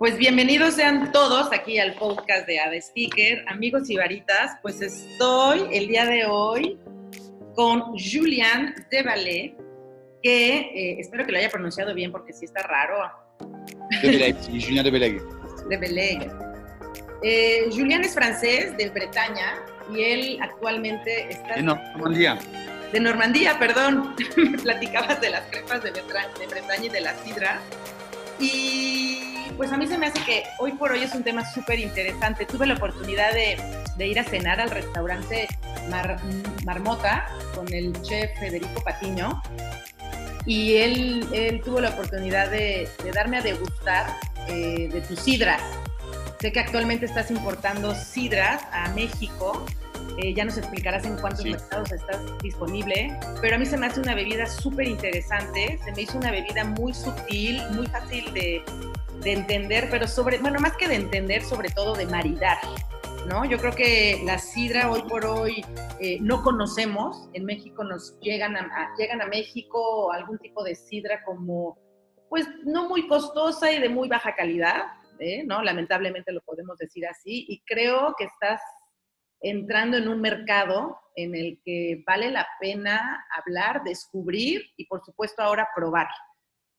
Pues bienvenidos sean todos aquí al podcast de Ada Sticker, amigos y varitas. Pues estoy el día de hoy con Julian Debalé, que eh, espero que lo haya pronunciado bien porque sí está raro. De Julian de De Eh, Julian es francés de Bretaña y él actualmente está... De Normandía. De Normandía, perdón. Me platicabas de las crepas de, de Bretaña y de la sidra. Y pues a mí se me hace que hoy por hoy es un tema súper interesante. Tuve la oportunidad de, ir a cenar al restaurante Marmota con el chef Federico Patiño y él, él tuvo la oportunidad de, darme a degustar eh, de tus sidras. Sé que actualmente estás importando sidras a México. Eh, ya nos explicarás en cuántos mercados estás disponible, pero a mí se me hace una bebida súper interesante, se me hizo una bebida muy sutil, muy fácil de, de entender, pero sobre, bueno, más que de entender, sobre todo de maridar, ¿no? Yo creo que la sidra hoy por hoy eh, no conocemos, en México nos llegan a, llegan a México algún tipo de sidra como, pues, no muy costosa y de muy baja calidad, ¿eh? ¿no? Lamentablemente lo podemos decir así, y creo que estás entrando en un mercado en el que vale la pena hablar, descubrir y por supuesto ahora probar.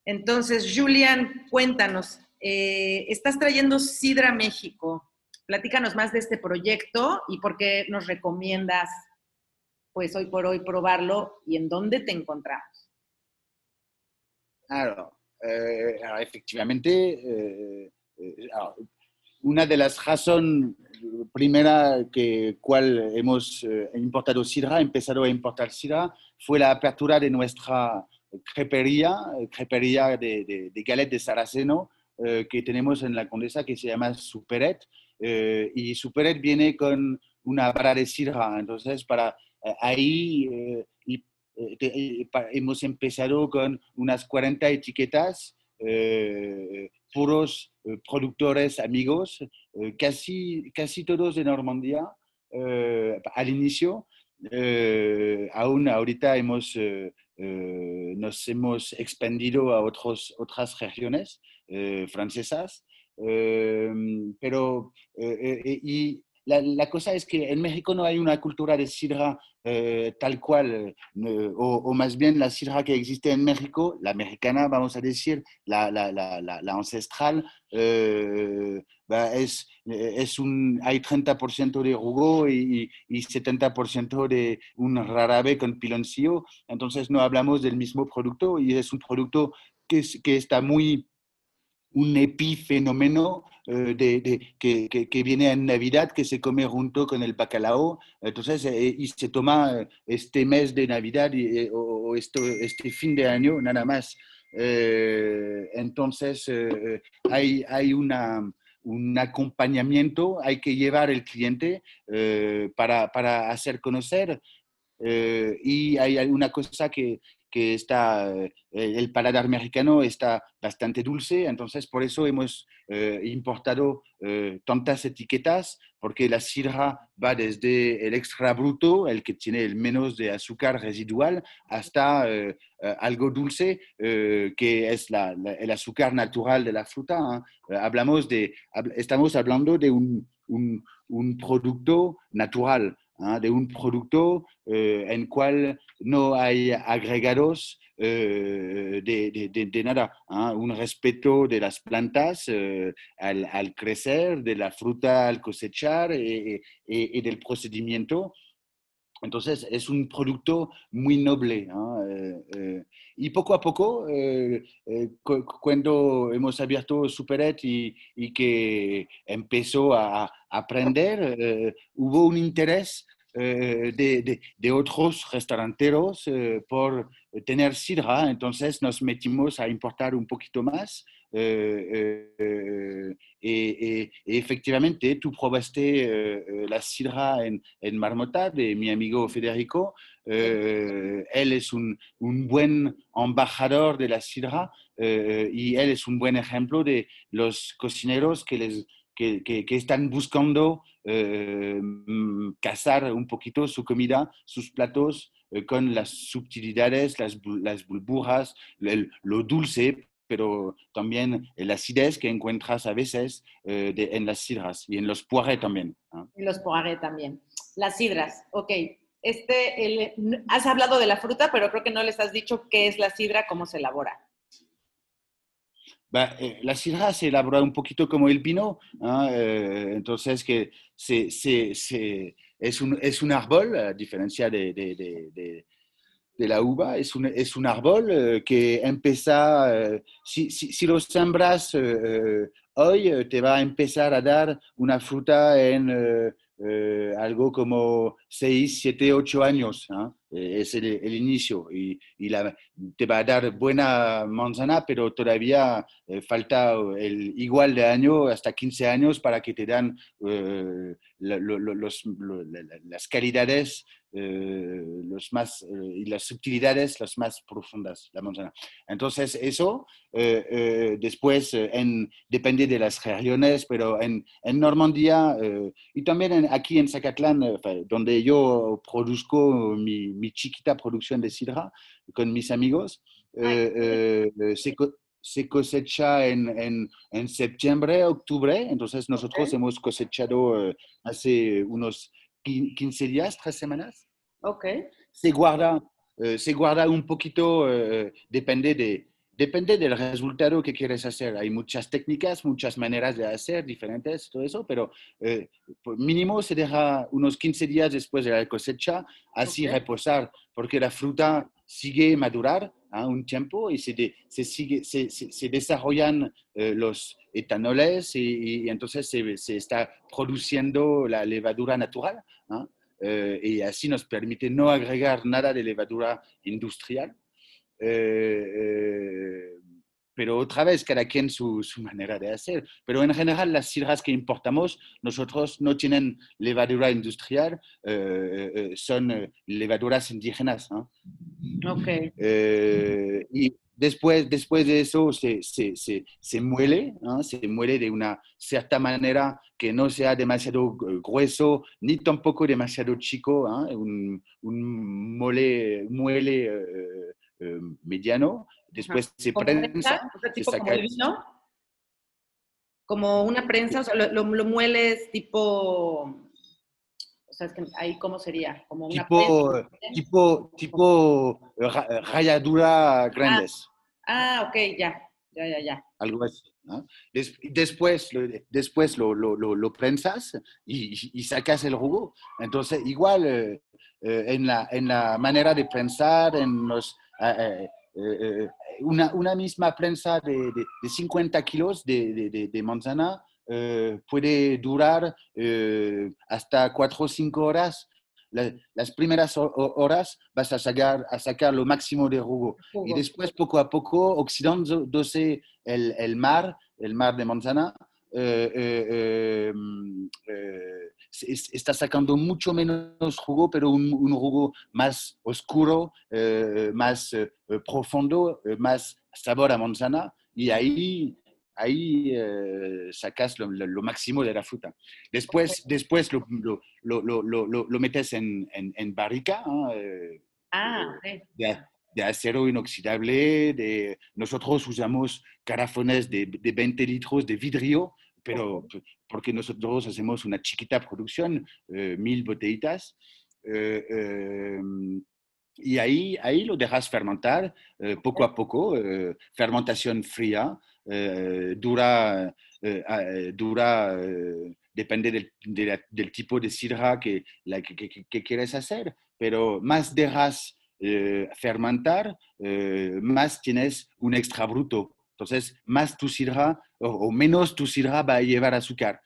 Entonces, Julian, cuéntanos, eh, estás trayendo Sidra México. Platícanos más de este proyecto y por qué nos recomiendas, pues hoy por hoy, probarlo y en dónde te encontramos. Claro, eh, efectivamente, eh, una de las razones primera que cual hemos importado sidra, empezado a importar sidra, fue la apertura de nuestra crepería, crepería de, de, de Galet de Saraceno, eh, que tenemos en la Condesa que se llama Superet. Eh, y Superet viene con una vara de sidra. Entonces, para eh, ahí hemos empezado con unas 40 etiquetas, puros productores amigos, casi, casi todos de Normandía al inicio. aún ahorita hemos, nos hemos expandido a otros, otras regiones eh, francesas, em, pero eh, eh, y la, cosa es que en México no hay una cultura de sidra tal cual, o, más bien la sidra que existe en México, la mexicana, vamos a decir, la, ancestral, es, es un, hay 30% de jugo y, y 70% de un rarabe con piloncillo, entonces no hablamos del mismo producto y es un producto que está muy un epifenómeno eh, de, que, que, viene en Navidad, que se come junto con el bacalao. Entonces, eh, y se toma este mes de Navidad eh, o este fin de año nada más. entonces, hay, hay una, un acompañamiento, hay que llevar el cliente para, para, hacer conocer. y hay una cosa que, que está, eh, el paladar mexicano está bastante dulce, entonces por eso hemos eh, importado eh, tantas etiquetas, porque la sidra va desde el extra bruto, el que tiene el menos de azúcar residual, hasta algo dulce, que es el azúcar natural de la fruta. ¿eh? Hablamos de, estamos hablando de un, un, un producto natural. ¿Ah? de un producto eh, en cual no hay agregados eh, de, nada, ¿ah? un respeto de las plantas eh, al, crecer, de la fruta al cosechar y, del procedimiento. Entonces es un producto muy noble. y poco a poco, cuando hemos abierto Superet y, que empezó a, aprender, hubo un interés eh, de, otros restauranteros eh, por tener sidra, entonces nos metimos a importar un poquito más. Eh, y, efectivamente, tú probaste la sidra en, en, Marmota de mi amigo Federico. él es un, un, buen embajador de la sidra y él es un buen ejemplo de los cocineros que les que, que, están buscando eh, cazar un poquito su comida, sus platos, eh, con las subtilidades, las, las burbujas, lo dulce, pero también la acidez que encuentras a veces en las sidras y en los poirés también. En los poirés también. Las sidras, ok. Este, has hablado de la fruta, pero creo que no les has dicho qué es la sidra, cómo se elabora. Eh, la sidra se elabora un poquito como el vino, eh, entonces que es, un, es, un, árbol, a diferencia de, de, de, la uva, es un, es un árbol eh, que empieza, si, si, si, lo sembras hoy, te va a empezar a dar una fruta en eh, algo como 6, 7, 8 años. Eh, es el, inicio y, la, te va a dar buena manzana, pero todavía eh, falta el igual de año, hasta 15 años, para que te dan los, las calidades los más, y las sutilidades las más profundas, la manzana. Entonces, eso después en, depende de las regiones, pero en, en Normandía y también aquí en Zacatlán, donde yo produzco mi, mi chiquita producción de sidra con mis amigos. Eh, eh, se, cosecha en, en, en, septiembre, octubre, entonces nosotros hemos cosechado eh, hace unos 15 días, tres semanas. Ok. Se guarda, se guarda un poquito, depende de, Depende del resultado que quieres hacer. Hay muchas técnicas, muchas maneras de hacer diferentes, todo eso, pero eh, mínimo se deja unos 15 días después de la cosecha, así reposar, porque la fruta sigue madurar un tiempo y se, se, sigue, se, se, desarrollan eh, los etanoles y, entonces se, está produciendo la levadura natural. Eh, y así nos permite no agregar nada de levadura industrial eh, eh, pero otra vez, cada quien su, su, manera de hacer. Pero en general, las sidras que importamos, nosotros no tienen levadura industrial, eh, son levaduras indígenas. Okay. y después, después de eso se, se, se, se muele, se muele de una cierta manera que no sea demasiado grueso ni tampoco demasiado chico, un, un mole, muele eh, mediano, después se prensa, tipo como el vino, como una prensa, o sea, lo, mueles tipo, o sea, es que ahí cómo sería, como una tipo, tipo, tipo rayadura grandes. Ah, ah, ok, ya, ya, ya, ya. Algo así. después después lo, lo, lo, prensas y, y, sacas el jugo. Entonces, igual eh, eh, en, la, en la manera de prensar, en los eh, eh, una, una, misma prensa de, de, 50 kilos de, de manzana eh, puede durar hasta 4 o 5 horas. las primeras horas vas a sacar, a sacar lo máximo de jugo. Y después, poco a poco, oxidándose el, el mar, el mar de manzana, está sacando mucho menos jugo, pero un, un jugo más oscuro, eh, más eh, profundo, eh, más sabor a manzana, y ahí, ahí sacas lo, lo, máximo de la fruta. Después, después lo, lo, lo metes en, en, en barrica. ah, de, de, acero inoxidable. De, nosotros usamos carafones de, de 20 litros de vidrio pero porque nosotros hacemos una chiquita producción, eh, mil botellitas, eh, em, y ahí, ahí lo dejas fermentar eh, poco a poco, fermentación fría, dura, dura depende del, tipo de sidra que, quieres hacer, pero más dejas fermentar, más tienes un extra bruto. Entonces, más tu sidra o, menos tu sidra va a llevar azúcar.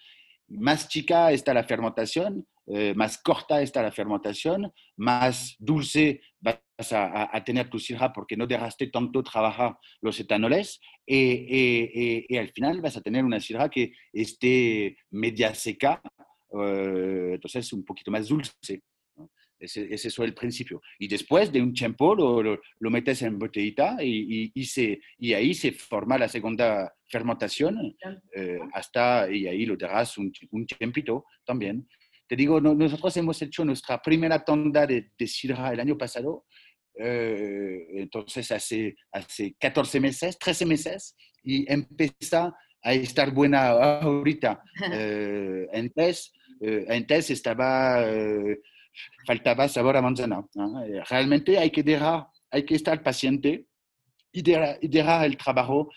Más chica está la fermentación, eh, más corta está la fermentación, más dulce vas a, tener tu sidra porque no dejaste tanto trabajar los etanoles y, al final vas a tener una sidra que esté media seca, eh, entonces un poquito más dulce. Ese, ese, es el principio. Y después de un tiempo lo, lo, metes en botellita y, y, se, y, ahí se forma la segunda fermentación eh, hasta, y ahí lo dejas un, un tiempito también. Te digo, nosotros hemos hecho nuestra primera tanda de, de sidra el año pasado entonces hace, hace 14 meses, 13 meses, y empieza a estar buena ahorita. antes, antes estaba, faltaba sabor a manzana. Realmente hay que dejar, hay que estar paciente y dejar, el trabajo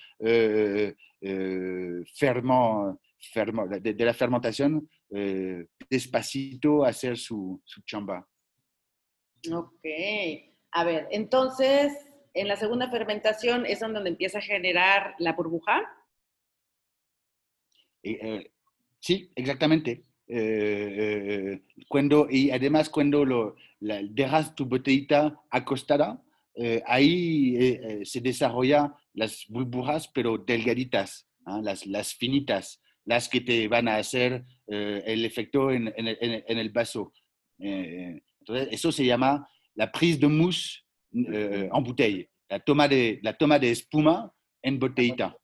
fermo, fermo, de, la fermentación despacito hacer su, su chamba. Ok. A ver, entonces, en la segunda fermentación es donde empieza a generar la burbuja. Eh, sí, exactamente. Eh, eh, cuando, y además cuando lo, dejas tu botellita acostada, ahí se desarrollan las burbujas, pero delgaditas, ¿ah? las, las, finitas, las que te van a hacer el efecto en, en, en el vaso. entonces, eso se llama la prise de mousse euh, en bouteille, la toma de, la toma de espuma en botellita.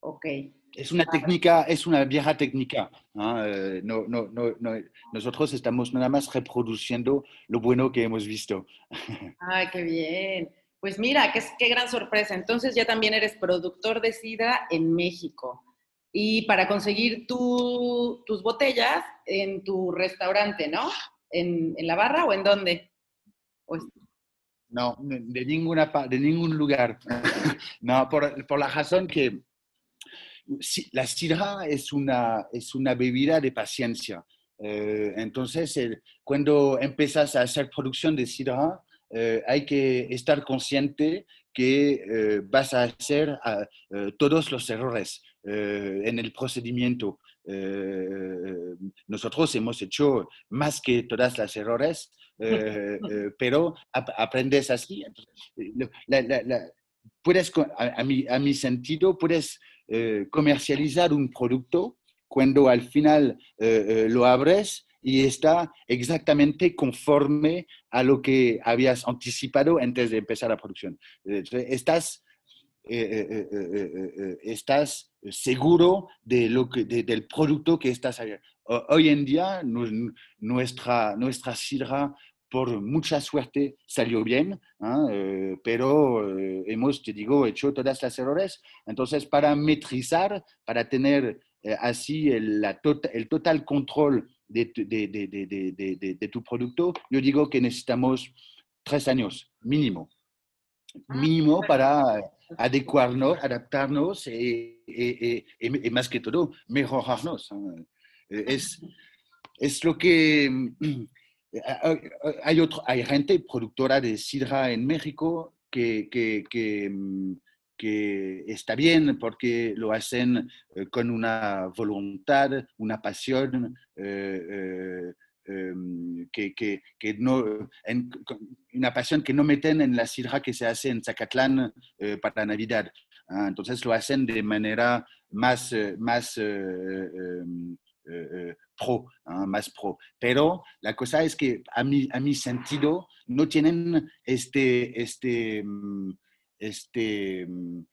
Ok. Es una técnica, es una vieja técnica. ¿ah? Eh, no, no, no, nosotros estamos nada más reproduciendo lo bueno que hemos visto. Ay, qué bien. Pues mira, qué, gran sorpresa. Entonces ya también eres productor de sidra en México. Y para conseguir tus botellas en tu restaurante, ¿no? en, la barra o en dónde? No, de, ninguna, de ningún lugar. no, por, la razón que la sidra es una, es una bebida de paciencia. Eh, entonces, cuando empiezas a hacer producción de sidra, eh, hay que estar consciente que eh, vas a hacer todos los errores en el procedimiento. Eh, nosotros hemos hecho más que todas las errores, eh, eh, pero aprendes así. puedes, a, mi, a, mi, sentido, puedes comercializar un producto cuando al final lo abres y está exactamente conforme a lo que habías anticipado antes de empezar la producción. Estás eh, eh, eh, estás seguro de lo que, del producto que estás. Hoy en día nuestra, nuestra sidra por mucha suerte salió bien, ¿ah? pero hemos, te digo, hecho todas las errores. Entonces, para metrizar, para tener así el, la tota, el, total control de, de, de, de, tu producto, yo digo que necesitamos tres años mínimo. Ah, mínimo para adecuarnos, adaptarnos y, y, más que todo, mejorarnos. Es, es lo que... Hay, otro, hay gente productora de sidra en México que, que, que, está bien porque lo hacen eh, con una voluntad, una pasión. Eh, eh, Em, que, que, que, no, en, una pasión que no meten en la sidra que se hace en Zacatlán eh, para Navidad. Ah, entonces lo hacen de manera más, más em, pro, ah, más pro. Pero la cosa es que a mi, a mi sentido no tienen este, este, mm, este em,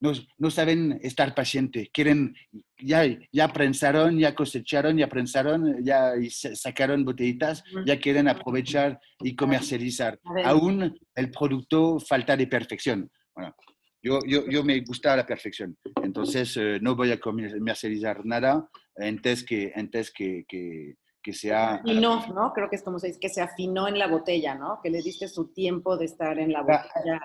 no, no, saben estar pacientes, quieren, ya, ya prensaron, ya cosecharon, ya prensaron, ya sacaron botellitas, ya quieren aprovechar y comercializar. Aún el producto falta de perfección. Bueno, yo, yo, yo, me gusta la perfección, entonces eh, no voy a comercializar nada antes que, antes que, que, que sea... no ¿no? Creo que es como se dice, que se afinó en la botella, ¿no? Que le diste su tiempo de estar en la botella.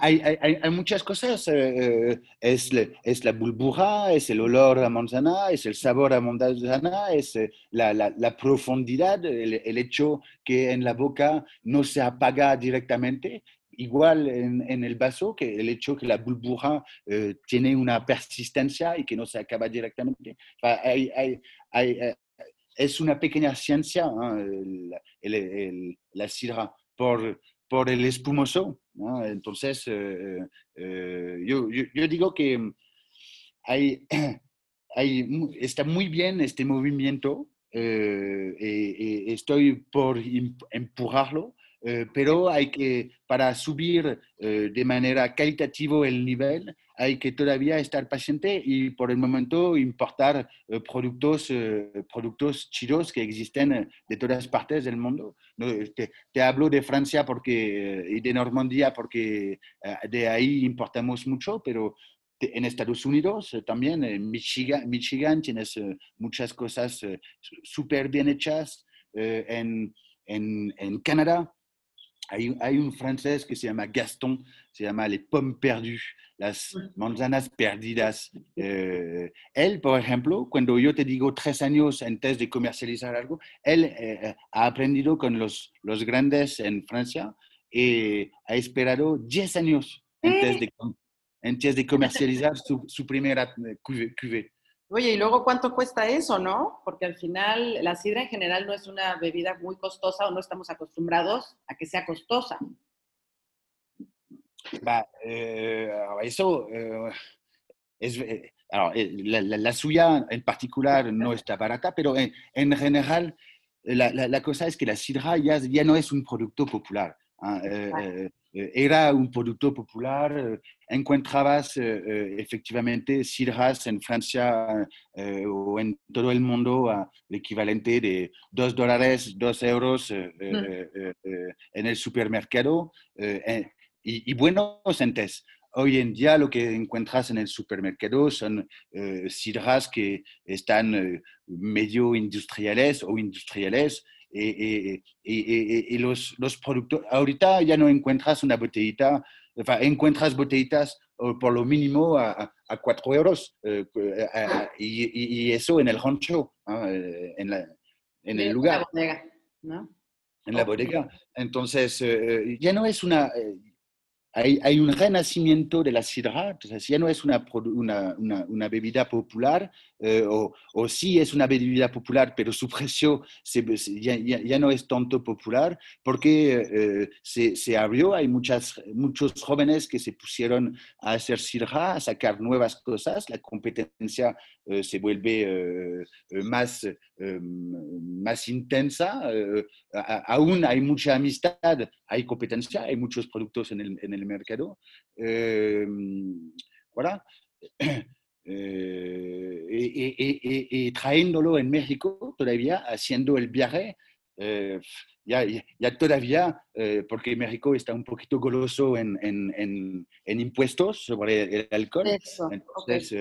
Hay, hay, hay, muchas cosas. Eh, eh, es, es, la burbuja, es el olor a manzana, es el sabor a manzana, es eh, la, la, la profundidad, el, el, hecho que en la boca no se apaga directamente. Igual en, en el vaso, que el hecho que la burbuja tiene una persistencia y que no se acaba directamente. Hay, es una pequeña ciencia, la sidra, por, por el espumoso. Entonces, eh, eh, yo, yo, digo que hay, hay, está muy bien este movimiento. Eh, estoy por empujarlo pero hay que, para subir de manera calitativa el nivel, hay que todavía estar paciente y por el momento importar productos, productos chidos que existen de todas partes del mundo. Te, te hablo de Francia porque, y de Normandía porque de ahí importamos mucho, pero en Estados Unidos eh, también, en Michigan, Michigan tienes eh, muchas cosas eh, súper bien hechas. en, en, en, Canadá hay, hay, un francés que se llama Gaston, se llama Les Pommes Perdues, las manzanas perdidas. él, por ejemplo, cuando yo te digo tres años antes de comercializar algo, él ha aprendido con los, los grandes en Francia y ha esperado 10 años antes de antes de comercializar su, su primera cuvée. Oye, y luego cuánto cuesta eso, ¿no? Porque al final la sidra en general no es una bebida muy costosa o no estamos acostumbrados a que sea costosa. Eh, eso eh, es, eh, la, suya en particular no está barata, pero en, en general la, la, cosa es que la sidra ya, ya no es un producto popular. ¿ah? Eh, era un producto popular, eh, encontrabas eh, efectivamente sidras en Francia o en todo el mundo al equivalente de 2 dólares, 2 euros en el supermercado y, y, buenos. Hoy en día lo que encuentras en el supermercado son sidras que están medio industriales o industriales y, y, los, los, productos, ahorita ya no encuentras una botellita, encuentras botellitas por lo mínimo a, a 4 euros eh, eh, y, eso en el rancho, eh, en, la, en el lugar. En la bodega, ¿no? En la bodega. Entonces, ya no es una, hay, un renacimiento de la sidra, entonces ya no es una, una, una, bebida popular, eh, o, sí es una bebida popular, pero su precio se, ya, ya, no es tanto popular, porque eh, se, abrió, hay muchas, muchos jóvenes que se pusieron a hacer sidra, a sacar nuevas cosas, la competencia eh, se vuelve más, más intensa, aún hay mucha amistad, hay competencia, hay muchos productos en el, en el mercado. Eh, voilà. Eh, y, trayéndolo en México todavía, haciendo el viaje, eh, ya, ya, todavía, porque México está un poquito goloso en, en, en, impuestos sobre el alcohol. entonces,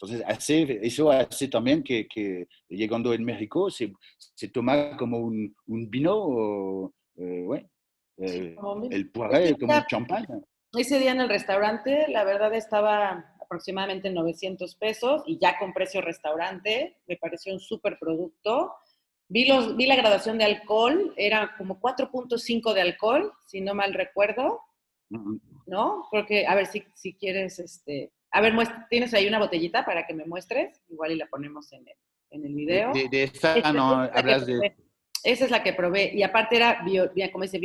entonces hace, eso hace también que, que, llegando en México se, se toma como un, un vino, o, eh, el poiré como un champán. Ese día en el restaurante, la verdad estaba aproximadamente en 900 pesos y ya con precio restaurante, me pareció un súper producto. Vi, los, vi la graduación de alcohol, era como 4.5 de alcohol, si no mal recuerdo, ¿no? Porque, a ver si, si quieres, este, a ver, ¿tienes ahí una botellita para que me muestres? Igual y la ponemos en el, en el video. De, de esta no hablas de... Esa es la que probé. Y aparte era, bio, como dice,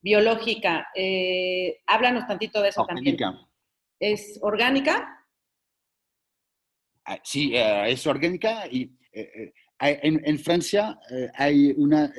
biológica. Eh, háblanos tantito de eso orgánica. también. ¿Es orgánica? Ah, sí, eh, es orgánica y eh, en, en, Francia hay una,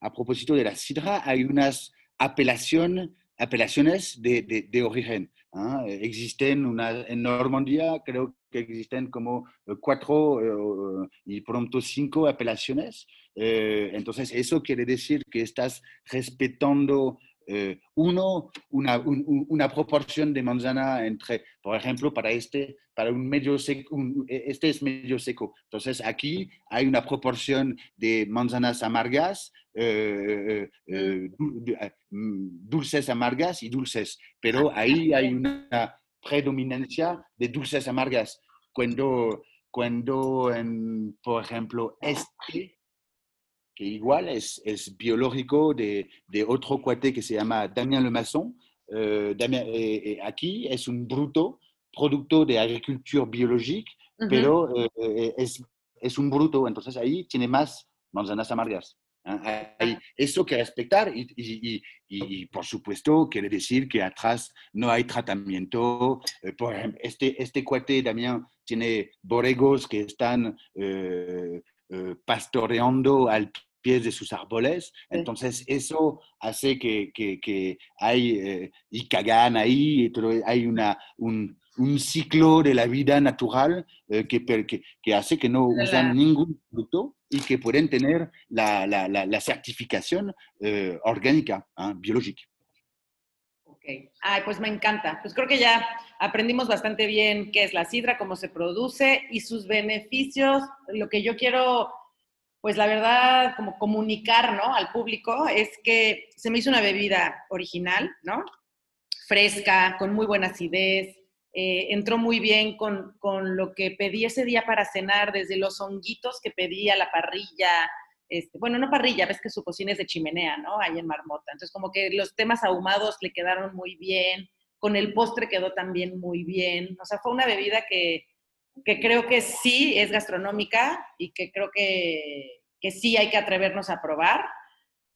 a propósito de la sidra, hay unas apelación, apelaciones de, de, de origen. ¿ah? Existen una, en Normandía, creo que existen como cuatro y pronto cinco apelaciones eh, entonces, eso quiere decir que estás respetando, eh, uno, una, una, proporción de manzana entre, por ejemplo, para este, para un medio seco, e, este es medio seco. Entonces, aquí hay una proporción de manzanas amargas, eh, mm, dulces amargas y dulces, pero ahí hay una predominancia de dulces amargas. Cuando, cuando por ejemplo, este que igual es, es biológico de, de, otro cuate que se llama Damien Le Masson. Eh, eh, eh, aquí es un bruto, producto de agricultura biológica, pero es, es, un bruto, entonces ahí tiene más manzanas amargas. Hay eso que respetar y, y, y, por supuesto quiere decir que atrás no hay tratamiento. por ejemplo, este, este cuate Damien tiene borregos que están pastoreando al pies de sus árboles. Entonces, eso hace que, que, hay, eh, y cagan ahí, hay una, un, un, ciclo de la vida natural eh, que, que, que, hace que no usan ningún producto y que pueden tener la, la, la, certificación eh, orgánica, ¿ah? biológica. Ok, ay, pues me encanta. Pues creo que ya aprendimos bastante bien qué es la sidra, cómo se produce y sus beneficios. Lo que yo quiero pues la verdad, como comunicar, ¿no? Al público, es que se me hizo una bebida original, ¿no? Fresca, con muy buena acidez, eh, entró muy bien con, lo que pedí ese día para cenar, desde los honguitos que pedí a la parrilla, este, bueno, no parrilla, ves que su cocina es de chimenea, ¿no? Ahí en Marmota. Entonces, como que los temas ahumados le quedaron muy bien, con el postre quedó también muy bien. O sea, fue una bebida que, que creo que sí es gastronómica y que creo que, que sí hay que atrevernos a probar.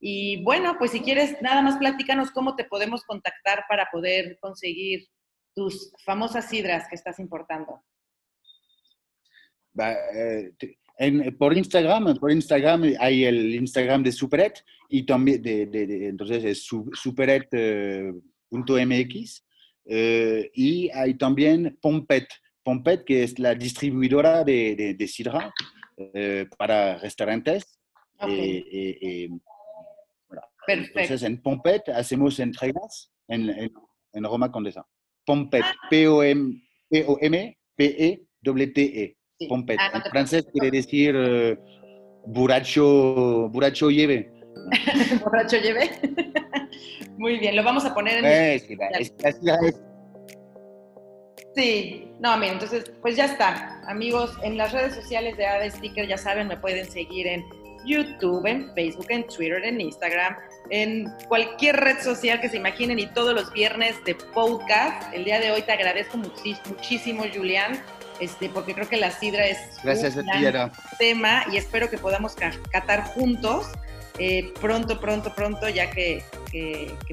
Y bueno, pues si quieres, nada más platícanos cómo te podemos contactar para poder conseguir tus famosas sidras que estás importando. Eh, por Instagram, por Instagram hay el Instagram de Superet y también de, entonces es superet.mx eh, y hay también Pompet, Pompet, que es la distribuidora de, de, sidra eh, para restaurantes. Eh, eh, Perfecto. Entonces, en Pompet hacemos entregas en, en, en Roma Condesa. Pompet, ah. P-O-M-P-E-T-E. Pompet. Ah, en francés quiere decir buracho, buracho lleve. ¿Borracho lleve? Muy bien, lo vamos a poner en... Es, Sí, no, mira, entonces, pues ya está. Amigos, en las redes sociales de Ada Sticker, ya saben, me pueden seguir en YouTube, en Facebook, en Twitter, en Instagram, en cualquier red social que se imaginen y todos los viernes de podcast. El día de hoy te agradezco muchísimo, Julián, este, porque creo que la sidra es Gracias un tema y espero que podamos catar juntos. Eh, pronto, pronto, pronto, ya que,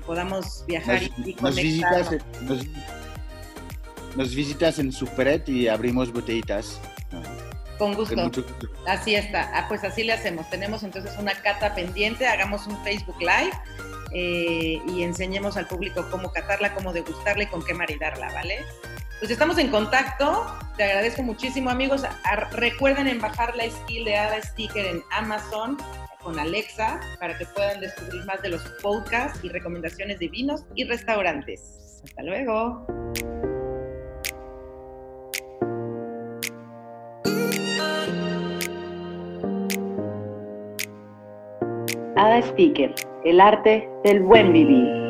podamos viajar y, nos visitas en Superet y abrimos botellitas. Con gusto. Así está. Ah, pues así le hacemos. Tenemos entonces una cata pendiente, hagamos un Facebook Live eh, y enseñemos al público cómo catarla, cómo degustarla y con qué maridarla, ¿vale? Pues estamos en contacto. Te agradezco muchísimo, amigos. recuerden en bajar la skill de Ada Sticker en Amazon con Alexa para que puedan descubrir más de los podcasts y recomendaciones de vinos y restaurantes. Hasta luego. Ada Sticker, el arte del buen vivir.